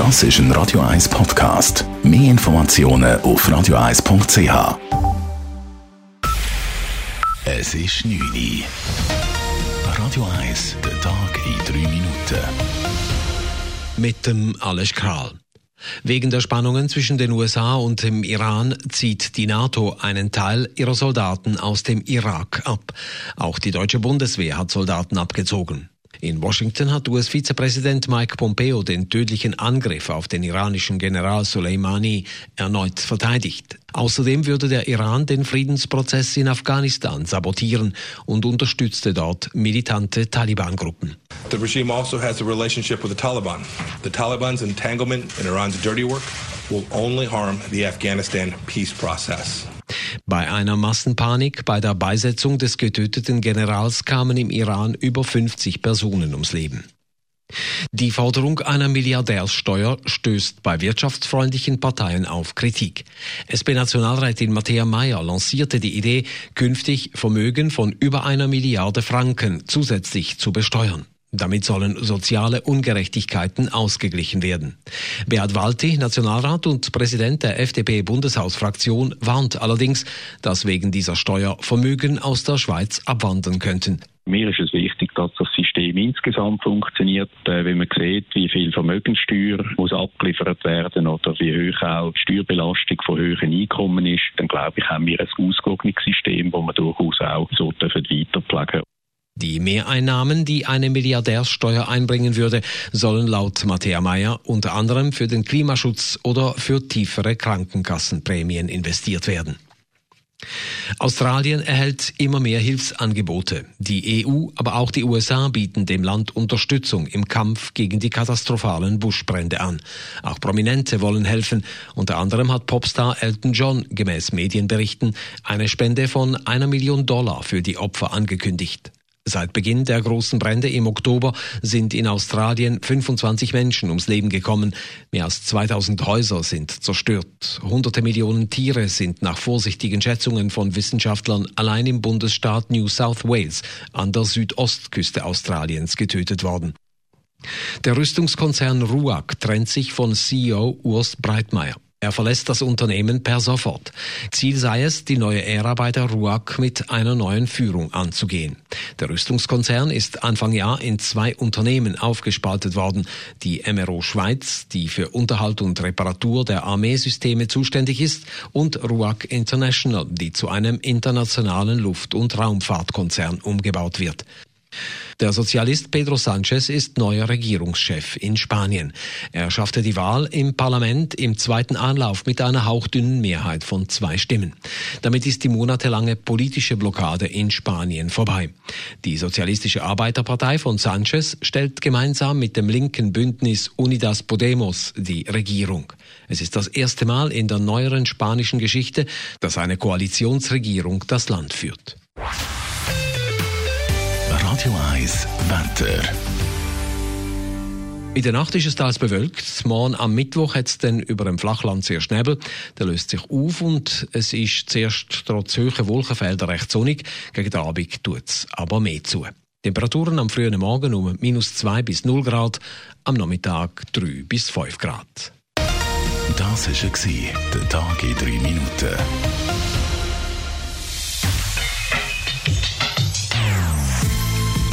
Das ist ein Radio 1 Podcast. Mehr Informationen auf radio1.ch. Es ist 9 Uhr. Radio 1, der Tag in 3 Minuten. Mit dem Alles Kral. Wegen der Spannungen zwischen den USA und dem Iran zieht die NATO einen Teil ihrer Soldaten aus dem Irak ab. Auch die deutsche Bundeswehr hat Soldaten abgezogen. In Washington hat US-Vizepräsident Mike Pompeo den tödlichen Angriff auf den iranischen General Soleimani erneut verteidigt. Außerdem würde der Iran den Friedensprozess in Afghanistan sabotieren und unterstützte dort militante Taliban-Gruppen. The regime also has a relationship with the Taliban. The Taliban's entanglement in Iran's dirty work will only harm the Afghanistan peace process. Bei einer Massenpanik bei der Beisetzung des getöteten Generals kamen im Iran über 50 Personen ums Leben. Die Forderung einer Milliardärssteuer stößt bei wirtschaftsfreundlichen Parteien auf Kritik. SP-Nationalrätin Matthäa Mayer lancierte die Idee, künftig Vermögen von über einer Milliarde Franken zusätzlich zu besteuern. Damit sollen soziale Ungerechtigkeiten ausgeglichen werden. Beat Walti, Nationalrat und Präsident der FDP-Bundeshausfraktion, warnt allerdings, dass wegen dieser Steuer Vermögen aus der Schweiz abwandern könnten. Mir ist es wichtig, dass das System insgesamt funktioniert. Äh, wenn man sieht, wie viel Vermögenssteuer muss abgeliefert werden oder wie hoch auch die Steuerbelastung von höheren Einkommen ist, dann glaube ich, haben wir ein ausgewogenes System, das wir durchaus auch so weiterpflegen die Mehreinnahmen, die eine Milliardärssteuer einbringen würde, sollen laut Matthäa Meyer unter anderem für den Klimaschutz oder für tiefere Krankenkassenprämien investiert werden. Australien erhält immer mehr Hilfsangebote. Die EU, aber auch die USA bieten dem Land Unterstützung im Kampf gegen die katastrophalen Buschbrände an. Auch Prominente wollen helfen. Unter anderem hat Popstar Elton John gemäß Medienberichten eine Spende von einer Million Dollar für die Opfer angekündigt. Seit Beginn der großen Brände im Oktober sind in Australien 25 Menschen ums Leben gekommen. Mehr als 2000 Häuser sind zerstört. Hunderte Millionen Tiere sind nach vorsichtigen Schätzungen von Wissenschaftlern allein im Bundesstaat New South Wales an der Südostküste Australiens getötet worden. Der Rüstungskonzern RUAG trennt sich von CEO Urs Breitmeier. Er verlässt das Unternehmen per sofort. Ziel sei es, die neue Ära bei der RUAG mit einer neuen Führung anzugehen. Der Rüstungskonzern ist Anfang Jahr in zwei Unternehmen aufgespaltet worden. Die MRO Schweiz, die für Unterhalt und Reparatur der Armeesysteme zuständig ist, und RUAG International, die zu einem internationalen Luft- und Raumfahrtkonzern umgebaut wird. Der Sozialist Pedro Sanchez ist neuer Regierungschef in Spanien. Er schaffte die Wahl im Parlament im zweiten Anlauf mit einer hauchdünnen Mehrheit von zwei Stimmen. Damit ist die monatelange politische Blockade in Spanien vorbei. Die Sozialistische Arbeiterpartei von Sanchez stellt gemeinsam mit dem linken Bündnis Unidas Podemos die Regierung. Es ist das erste Mal in der neueren spanischen Geschichte, dass eine Koalitionsregierung das Land führt. Radio 1 Wetter. In der Nacht ist es teils bewölkt. Morgen am Mittwoch hat es dann über dem Flachland sehr Nebel. Der löst sich auf und es ist zuerst trotz hoher Wolkenfelder recht sonnig. Gegen den Abend tut es aber mehr zu. Temperaturen am frühen Morgen um minus 2 bis 0 Grad, am Nachmittag 3 bis 5 Grad. Das war der Tag in 3 Minuten.